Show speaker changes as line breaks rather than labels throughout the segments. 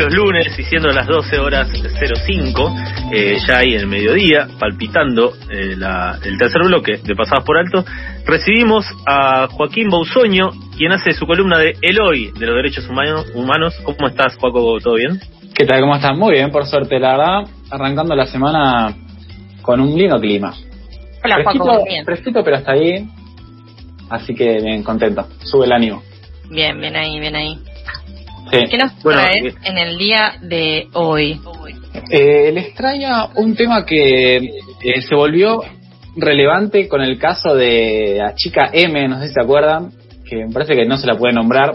los lunes y siendo las 12 horas 05, eh, ya ahí en el mediodía, palpitando eh, el tercer bloque de Pasadas por Alto, recibimos a Joaquín Bausoño, quien hace su columna de El Hoy de los Derechos Humanos. ¿Cómo estás, Joaco? ¿Todo bien?
¿Qué tal? ¿Cómo estás? Muy bien, por suerte, la verdad, arrancando la semana con un lindo clima.
Hola, Joaco, bien.
Fresquito, pero hasta ahí. Así que bien, contento. Sube el ánimo.
Bien, bien ahí, bien ahí. ¿Qué nos traes en el día de hoy?
Eh, les traigo un tema que eh, se volvió relevante con el caso de la chica M, no sé si se acuerdan, que me parece que no se la puede nombrar,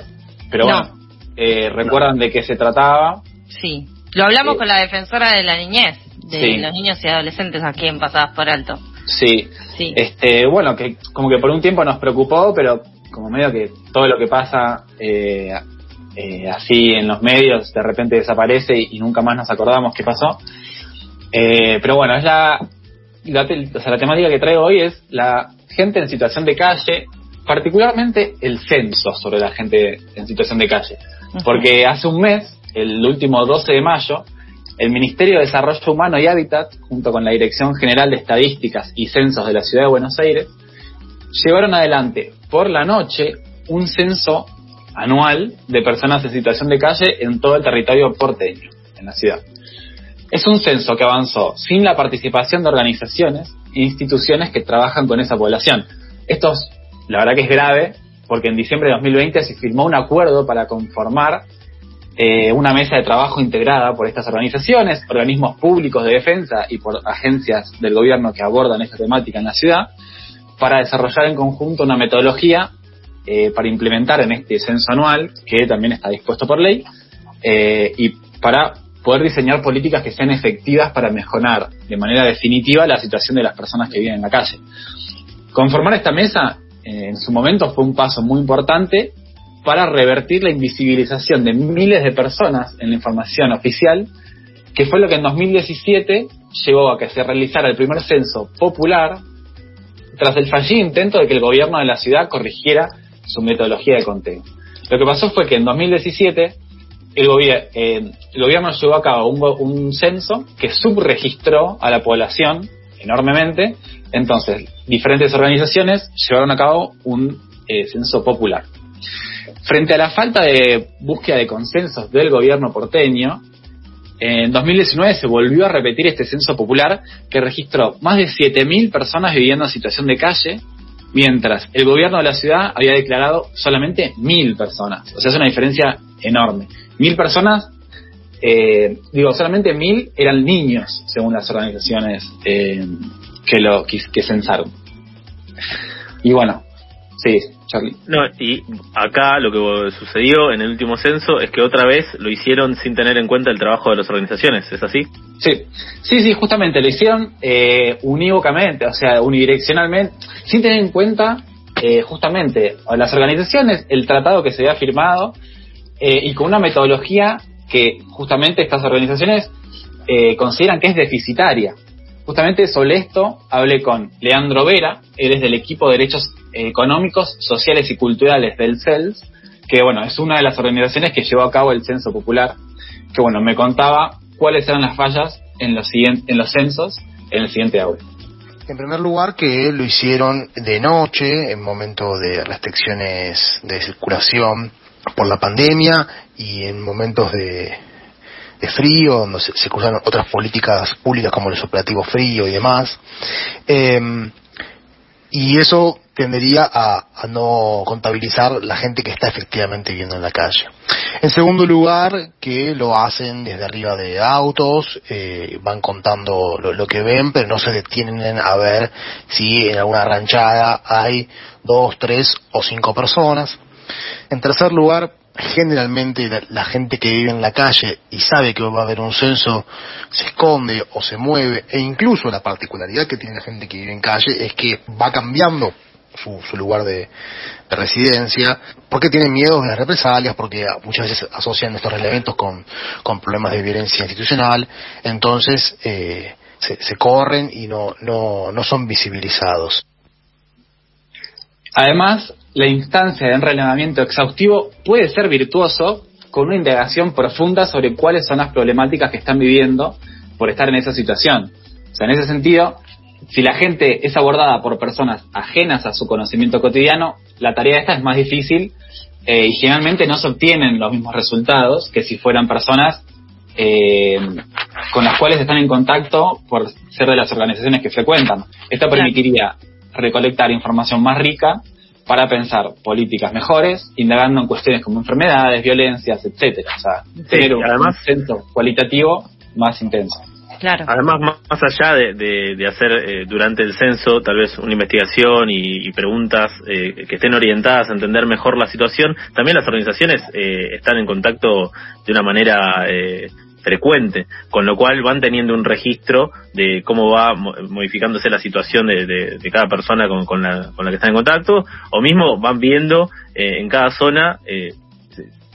pero bueno, eh, recuerdan de qué se trataba.
Sí, lo hablamos con la defensora de la niñez, de los niños y adolescentes aquí en Pasadas por Alto.
Sí. sí, este, bueno, que como que por un tiempo nos preocupó, pero como medio que todo lo que pasa eh, eh, así en los medios de repente desaparece y, nunca más nos acordamos qué pasó. Eh, pero bueno, es la, la, temática que traigo hoy es la gente en situación de calle, particularmente el censo sobre la gente en situación de calle. Porque hace un mes, el último 12 de mayo, el Ministerio de Desarrollo Humano y Hábitat, junto con la Dirección General de Estadísticas y Censos de la Ciudad de Buenos Aires, llevaron adelante por la noche un censo anual de personas en situación de calle en todo el territorio porteño, en la ciudad. Es un censo que avanzó sin la participación de organizaciones e instituciones que trabajan con esa población. Esto, es, la verdad que es grave, porque en diciembre de 2020 se firmó un acuerdo para conformar eh, una mesa de trabajo integrada por estas organizaciones, organismos públicos de defensa y por agencias del gobierno que abordan esta temática en la ciudad, para desarrollar en conjunto una metodología eh, para implementar en este censo anual, que también está dispuesto por ley, eh, y para poder diseñar políticas que sean efectivas para mejorar de manera definitiva la situación de las personas que viven en la calle. Conformar esta mesa eh, en su momento fue un paso muy importante para revertir la invisibilización de miles de personas en la información oficial, que fue lo que en 2017 llevó a que se realizara el primer censo popular tras el fallido intento de que el gobierno de la ciudad corrigiera su metodología de conteo. Lo que pasó fue que en 2017 el, eh, el gobierno llevó a cabo un, censo que subregistró a la población enormemente. Entonces, diferentes organizaciones llevaron a cabo un eh, censo popular. Frente a la falta de búsqueda de consensos del gobierno porteño, en 2019 se volvió a repetir este censo popular que registró más de 7.000 personas viviendo en situación de calle mientras el gobierno de la ciudad había declarado solamente mil personas. O sea, es una diferencia enorme. Mil personas, eh, digo, solamente mil eran niños, según las organizaciones eh, que lo que censaron. Y bueno, sí,
no, y acá lo que sucedió en el último censo es que otra vez lo hicieron sin tener en cuenta el trabajo de las organizaciones, ¿es así?
Sí, sí, sí, justamente lo hicieron eh, unívocamente, o sea, unidireccionalmente, sin tener en cuenta eh, justamente las organizaciones, el tratado que se había firmado eh, y con una metodología que justamente estas organizaciones eh, consideran que es deficitaria. Justamente sobre esto hablé con Leandro Vera, él es del equipo de Derechos Económicos, Sociales y Culturales del CELS, que bueno, es una de las organizaciones que llevó a cabo el Censo Popular, que bueno, me contaba cuáles eran las fallas en los, en los censos en el siguiente audio.
En primer lugar, que lo hicieron de noche, en momentos de restricciones de circulación por la pandemia y en momentos de, frío, donde se, se otras políticas públicas como el operativo frío y demás. Eh, y eso tendería a, no contabilizar la gente que está efectivamente viviendo en la calle. En segundo lugar, que lo hacen desde arriba de autos, eh, van contando lo, que ven, pero no se detienen a ver si en alguna ranchada hay dos, tres o cinco personas. En tercer lugar, generalmente la, gente que vive en la calle y sabe que va a haber un censo se esconde o se mueve e incluso la particularidad que tiene la gente que vive en calle es que va cambiando su, lugar de, residencia, porque tienen miedo de las represalias, porque muchas veces asocian estos elementos con, problemas de violencia institucional, entonces eh, se, se, corren y no, no, no son visibilizados.
Además, la instancia de enrelevamiento exhaustivo puede ser virtuoso con una indagación profunda sobre cuáles son las problemáticas que están viviendo por estar en esa situación. O sea, en ese sentido, si la gente es abordada por personas ajenas a su conocimiento cotidiano, la tarea esta es más difícil eh, y generalmente no se obtienen los mismos resultados que si fueran personas eh, con las cuales están en contacto por ser de las organizaciones que frecuentan. Esto permitiría recolectar información más rica para pensar políticas mejores, indagando en cuestiones como enfermedades, violencias, etcétera. O sea, tener un además, centro cualitativo más intenso.
Claro. Además, más, allá de, hacer eh, durante el censo tal vez una investigación y, preguntas eh, que estén orientadas a entender mejor la situación, también las organizaciones eh, están en contacto de una manera frecuente, con lo cual van teniendo un registro de cómo va modificándose la situación de, cada persona con, la, con la que están en contacto, o mismo van viendo eh, en cada zona eh,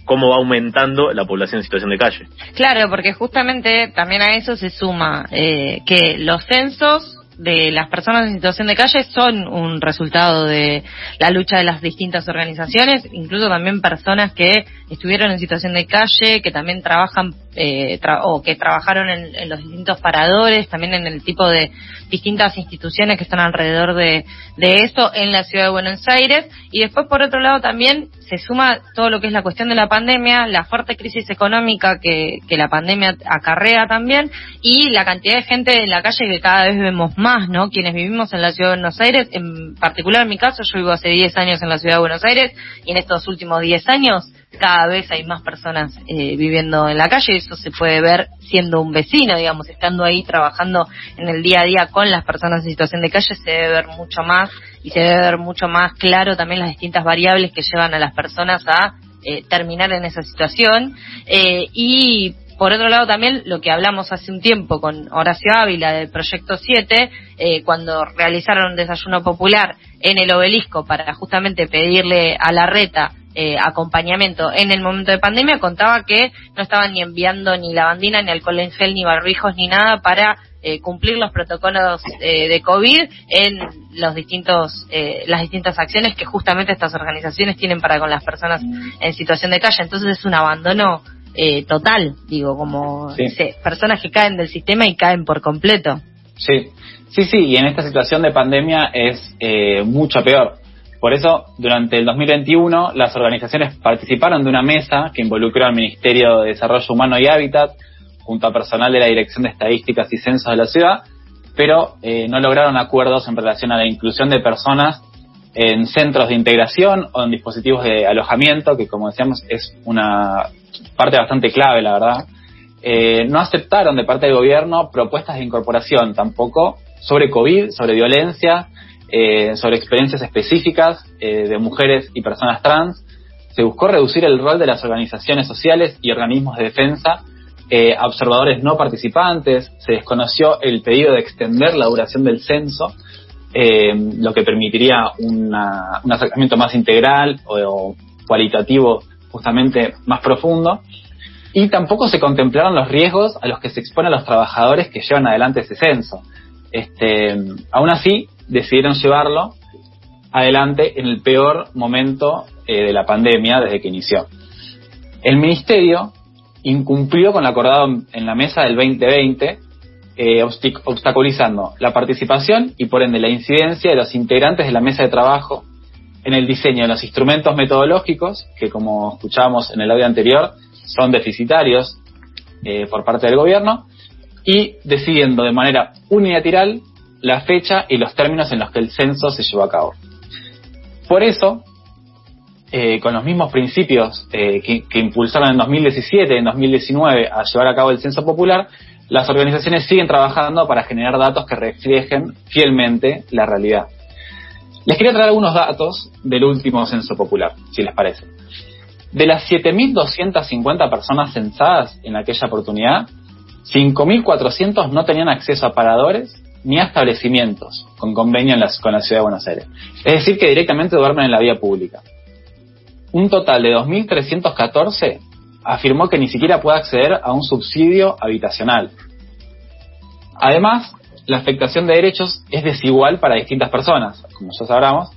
cómo va aumentando la población en situación de calle.
Claro, porque justamente también a eso se suma eh, que los censos de las personas en situación de calle son un resultado de la lucha de las distintas organizaciones, incluso también personas que estuvieron en situación de calle, que también trabajan eh, o que trabajaron en, los distintos paradores, también en el tipo de distintas instituciones que están alrededor de, de eso en la ciudad de Buenos Aires. Y después, por otro lado, también se suma todo lo que es la cuestión de la pandemia, la fuerte crisis económica que, que la pandemia acarrea también y la cantidad de gente en la calle que cada vez vemos más, ¿no? Quienes vivimos en la ciudad de Buenos Aires, en particular en mi caso, yo vivo hace 10 años en la ciudad de Buenos Aires y en estos últimos 10 años cada vez hay más personas eh, viviendo en la calle, eso se puede ver siendo un vecino, digamos, estando ahí trabajando en el día a día con las personas en situación de calle, se debe ver mucho más y se debe ver mucho más claro también las distintas variables que llevan a las personas a eh, terminar en esa situación. Eh, y por otro lado también lo que hablamos hace un tiempo con Horacio Ávila del Proyecto 7, eh, cuando realizaron un desayuno popular en el obelisco para justamente pedirle a la reta eh, acompañamiento en el momento de pandemia, contaba que no estaban ni enviando ni lavandina, ni alcohol en gel, ni barbijos, ni nada para eh, cumplir los protocolos eh, de COVID en los distintos, eh, las distintas acciones que justamente estas organizaciones tienen para con las personas en situación de calle. Entonces es un abandono total, digo, como personas que caen del sistema y caen por completo.
Sí, sí, sí, y en esta situación de pandemia es mucho peor. Por eso, durante el 2021, las organizaciones participaron de una mesa que involucró al Ministerio de Desarrollo Humano y Hábitat, junto a personal de la Dirección de Estadísticas y Censos de la ciudad, pero eh, no lograron acuerdos en relación a la inclusión de personas en centros de integración o en dispositivos de alojamiento, que como decíamos es una parte bastante clave, la verdad. Eh, no aceptaron de parte del gobierno propuestas de incorporación tampoco sobre COVID, sobre violencia, eh, sobre experiencias específicas de mujeres y personas trans. Se buscó reducir el rol de las organizaciones sociales y organismos de defensa eh, observadores no participantes, se desconoció el pedido de extender la duración del censo, eh, lo que permitiría un acercamiento más integral o, cualitativo justamente más profundo, y tampoco se contemplaron los riesgos a los que se exponen los trabajadores que llevan adelante ese censo. Este, aún así, decidieron llevarlo adelante en el peor momento eh, de la pandemia desde que inició. El ministerio incumplió con lo acordado en la mesa del 2020, eh, obstaculizando la participación y por ende la incidencia de los integrantes de la mesa de trabajo en el diseño de los instrumentos metodológicos, que como escuchábamos en el audio anterior, son deficitarios eh, por parte del gobierno, y decidiendo de manera unilateral la fecha y los términos en los que el censo se llevó a cabo. Por eso, eh, con los mismos principios eh, que, impulsaron en 2017 y en 2019 a llevar a cabo el censo popular, las organizaciones siguen trabajando para generar datos que reflejen fielmente la realidad. Les quería traer algunos datos del último censo popular, si les parece. De las 7.250 personas censadas en aquella oportunidad, 5.400 no tenían acceso a paradores ni a establecimientos con convenio con la ciudad de Buenos Aires. Es decir, que directamente duermen en la vía pública un total de 2.314 afirmó que ni siquiera puede acceder a un subsidio habitacional. Además, la afectación de derechos es desigual para distintas personas, como ya sabramos,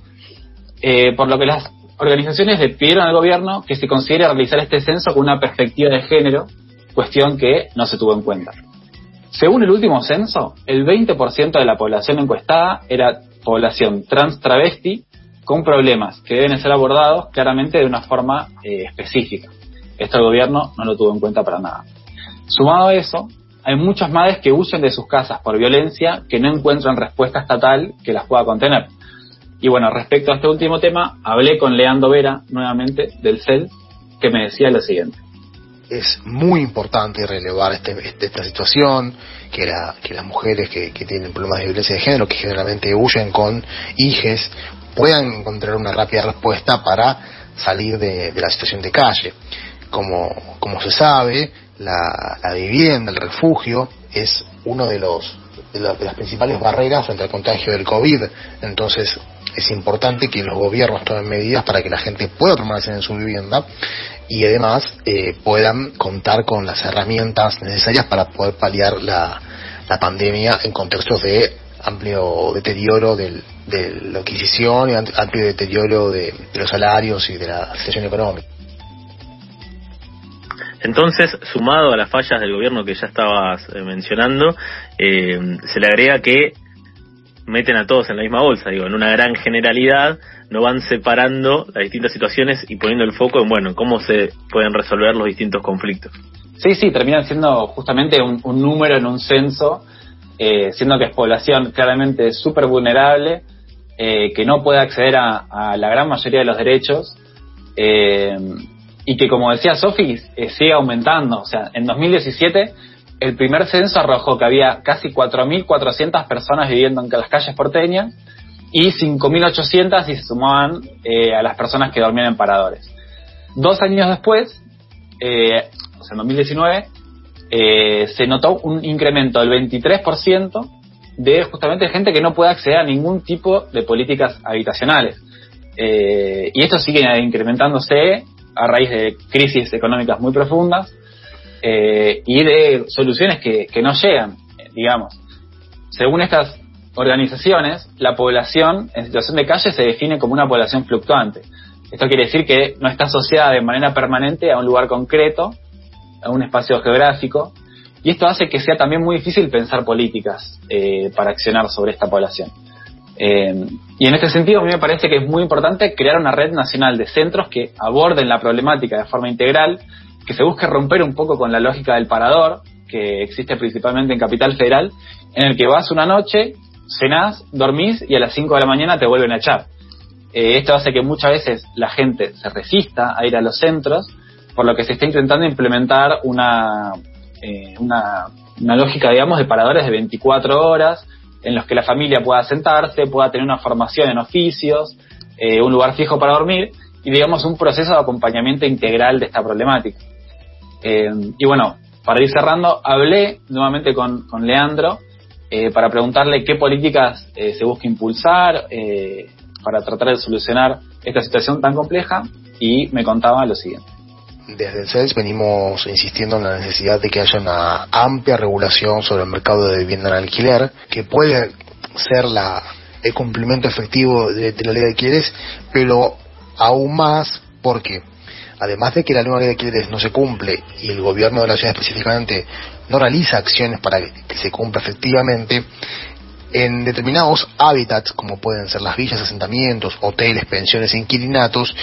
eh, por lo que las organizaciones le pidieron al gobierno que se considere realizar este censo con una perspectiva de género, cuestión que no se tuvo en cuenta. Según el último censo, el 20% de la población encuestada era población trans travesti con problemas que deben ser abordados claramente de una forma eh, específica. Esto el gobierno no lo tuvo en cuenta para nada. Sumado a eso, hay muchas madres que huyen de sus casas por violencia que no encuentran respuesta estatal que las pueda contener. Y bueno, respecto a este último tema, hablé con Leandro Vera nuevamente del CEL, que me decía lo siguiente.
Es muy importante relevar este, este, esta situación, que, la, que las mujeres que, tienen problemas de violencia de género, que generalmente huyen con hijes, puedan encontrar una rápida respuesta para salir de, la situación de calle. Como, como se sabe, la, la vivienda, el refugio, es uno de los de, las principales barreras frente al contagio del COVID. Entonces, es importante que los gobiernos tomen medidas para que la gente pueda permanecer en su vivienda y además eh, puedan contar con las herramientas necesarias para poder paliar la, la pandemia en contextos de amplio deterioro del, de la adquisición y amplio deterioro de, los salarios y de la situación económica.
Entonces, sumado a las fallas del gobierno que ya estabas eh, mencionando, eh, se le agrega que meten a todos en la misma bolsa, digo, en una gran generalidad, no van separando las distintas situaciones y poniendo el foco en, bueno, cómo se pueden resolver los distintos conflictos.
Sí, sí, terminan siendo justamente un, número en un censo, eh, siendo que es población claramente súper vulnerable, eh, que no puede acceder a, la gran mayoría de los derechos, eh, y que, como decía Sofi, sigue aumentando. O sea, en 2017 el primer censo arrojó que había casi 4.400 personas viviendo en las calles porteñas y 5.800 si se sumaban eh, a las personas que dormían en paradores. Dos años después, eh, o sea, en 2019, eh, se notó un incremento del 23% de justamente gente que no puede acceder a ningún tipo de políticas habitacionales. y esto sigue incrementándose a raíz de crisis económicas muy profundas, eh, y de soluciones que, no llegan, digamos. Según estas organizaciones, la población en situación de calle se define como una población fluctuante. Esto quiere decir que no está asociada de manera permanente a un lugar concreto, a un espacio geográfico, y esto hace que sea también muy difícil pensar políticas eh, para accionar sobre esta población. Eh, y en este sentido, a mí me parece que es muy importante crear una red nacional de centros que aborden la problemática de forma integral, que se busque romper un poco con la lógica del parador, que existe principalmente en Capital Federal, en el que vas una noche, cenás, dormís y a las 5 de la mañana te vuelven a echar. Eh, esto hace que muchas veces la gente se resista a ir a los centros, por lo que se está intentando implementar una, eh, una lógica, digamos, de paradores de 24 horas, en los que la familia pueda sentarse, pueda tener una formación en oficios, eh, un lugar fijo para dormir y, digamos, un proceso de acompañamiento integral de esta problemática. Eh, y bueno, para ir cerrando, hablé nuevamente con, Leandro eh, para preguntarle qué políticas eh, se busca impulsar para tratar de solucionar esta situación tan compleja y me contaba lo siguiente.
Desde el CELS venimos insistiendo en la necesidad de que haya una amplia regulación sobre el mercado de vivienda en alquiler, que puede ser la, el cumplimiento efectivo de, de la ley de alquileres, pero aún más porque además de que la nueva ley de alquileres no se cumple y el gobierno de la ciudad específicamente no realiza acciones para que se cumpla efectivamente, en determinados hábitats, como pueden ser las villas, asentamientos, hoteles, pensiones inquilinatos,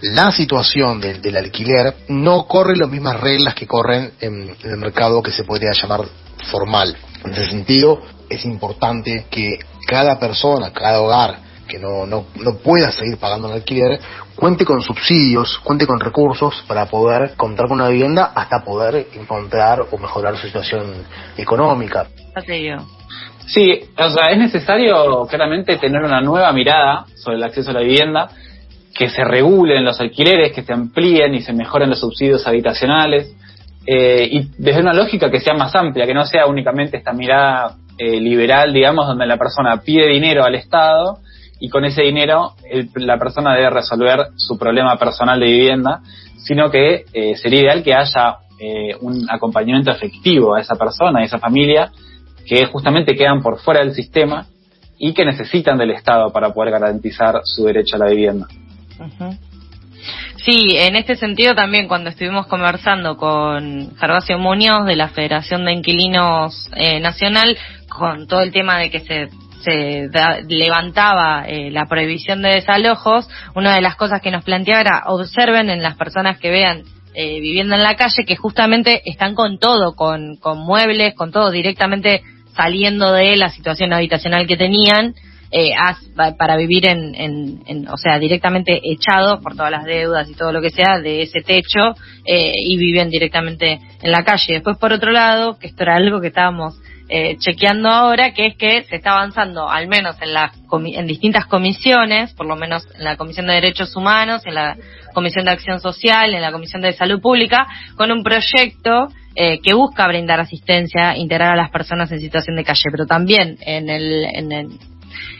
la situación del, alquiler no corre las mismas reglas que corren en, en, el mercado que se podría llamar formal. En ese sentido, es importante que cada persona, cada hogar que no, no, no pueda seguir pagando el alquiler, cuente con subsidios, cuente con recursos para poder contar con una vivienda hasta poder encontrar o mejorar su situación económica.
Sí, o sea, es necesario claramente tener una nueva mirada sobre el acceso a la vivienda, que se regulen los alquileres, que se amplíen y se mejoren los subsidios habitacionales, eh, y desde una lógica que sea más amplia, que no sea únicamente esta mirada eh, liberal, digamos, donde la persona pide dinero al Estado y con ese dinero la persona debe resolver su problema personal de vivienda, sino que eh, sería ideal que haya eh, un acompañamiento efectivo a esa persona, a esa familia, que justamente quedan por fuera del sistema y que necesitan del Estado para poder garantizar su derecho a la vivienda.
Sí, en este sentido también cuando estuvimos conversando con Gervasio Muñoz de la Federación de Inquilinos eh, Nacional, con todo el tema de que se se levantaba eh, la prohibición de desalojos, una de las cosas que nos planteaba era observen en las personas que vean eh, viviendo en la calle que justamente están con todo, con, con muebles, con todo directamente saliendo de la situación habitacional que tenían eh, para vivir en, en, o sea, directamente echados por todas las deudas y todo lo que sea de ese techo eh, y viven directamente en la calle. Después, por otro lado, que esto era algo que estábamos eh, chequeando ahora, que es que se está avanzando, al menos en, las en distintas comisiones, por lo menos en la Comisión de Derechos Humanos, en la Comisión de Acción Social, en la Comisión de Salud Pública, con un proyecto eh, que busca brindar asistencia integrar a las personas en situación de calle, pero también en el, en el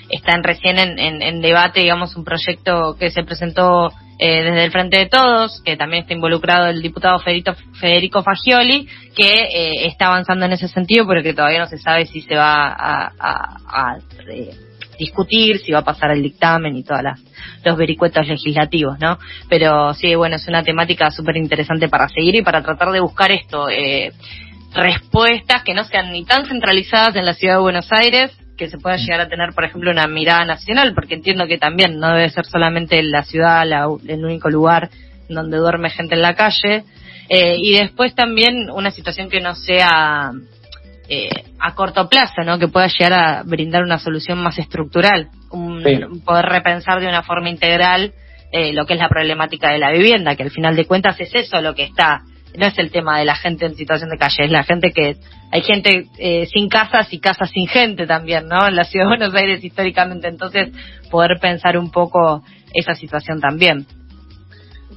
están recién en, en, debate, digamos, un proyecto que se presentó eh, desde el Frente de Todos, que también está involucrado el diputado Federico, Fagioli, que eh, está avanzando en ese sentido, pero que todavía no se sabe si se va a, eh, discutir, si va a pasar el dictamen y todos los vericuetos legislativos, ¿no? Pero sí, bueno, es una temática súper interesante para seguir y para tratar de buscar esto, respuestas que no sean ni tan centralizadas en la ciudad de Buenos Aires, que se pueda llegar a tener, por ejemplo, una mirada nacional, porque entiendo que también no debe ser solamente la ciudad el único lugar donde duerme gente en la calle, eh, y después también una situación que no sea eh, a corto plazo, ¿no? Que pueda llegar a brindar una solución más estructural, un, poder repensar de una forma integral eh, lo que es la problemática de la vivienda, que al final de cuentas es eso lo que está no es el tema de la gente en situación de calle, es la gente que hay gente eh, sin casas y casas sin gente también, ¿no? En la ciudad de Buenos Aires históricamente, entonces poder pensar un poco esa situación también.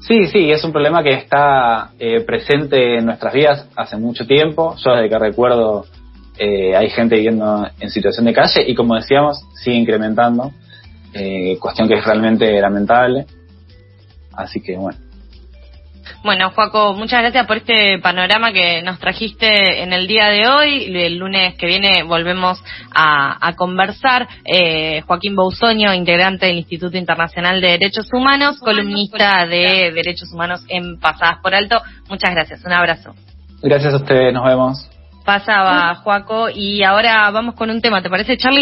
Sí, sí, es un problema que está eh, presente en nuestras vidas hace mucho tiempo. Yo desde que recuerdo eh, hay gente viviendo en situación de calle y como decíamos, sigue incrementando, cuestión que es realmente lamentable. Así que bueno.
Bueno, Juaco, muchas gracias por este panorama que nos trajiste en el día de hoy. El lunes que viene volvemos a, conversar. Eh, Joaquín Bousoño, integrante del Instituto Internacional de Derechos Humanos, columnista de Derechos Humanos en Pasadas por Alto. Muchas gracias, un abrazo.
Gracias a ustedes, nos vemos.
Pasaba, Juaco, y ahora vamos con un tema, ¿te parece, Charlie?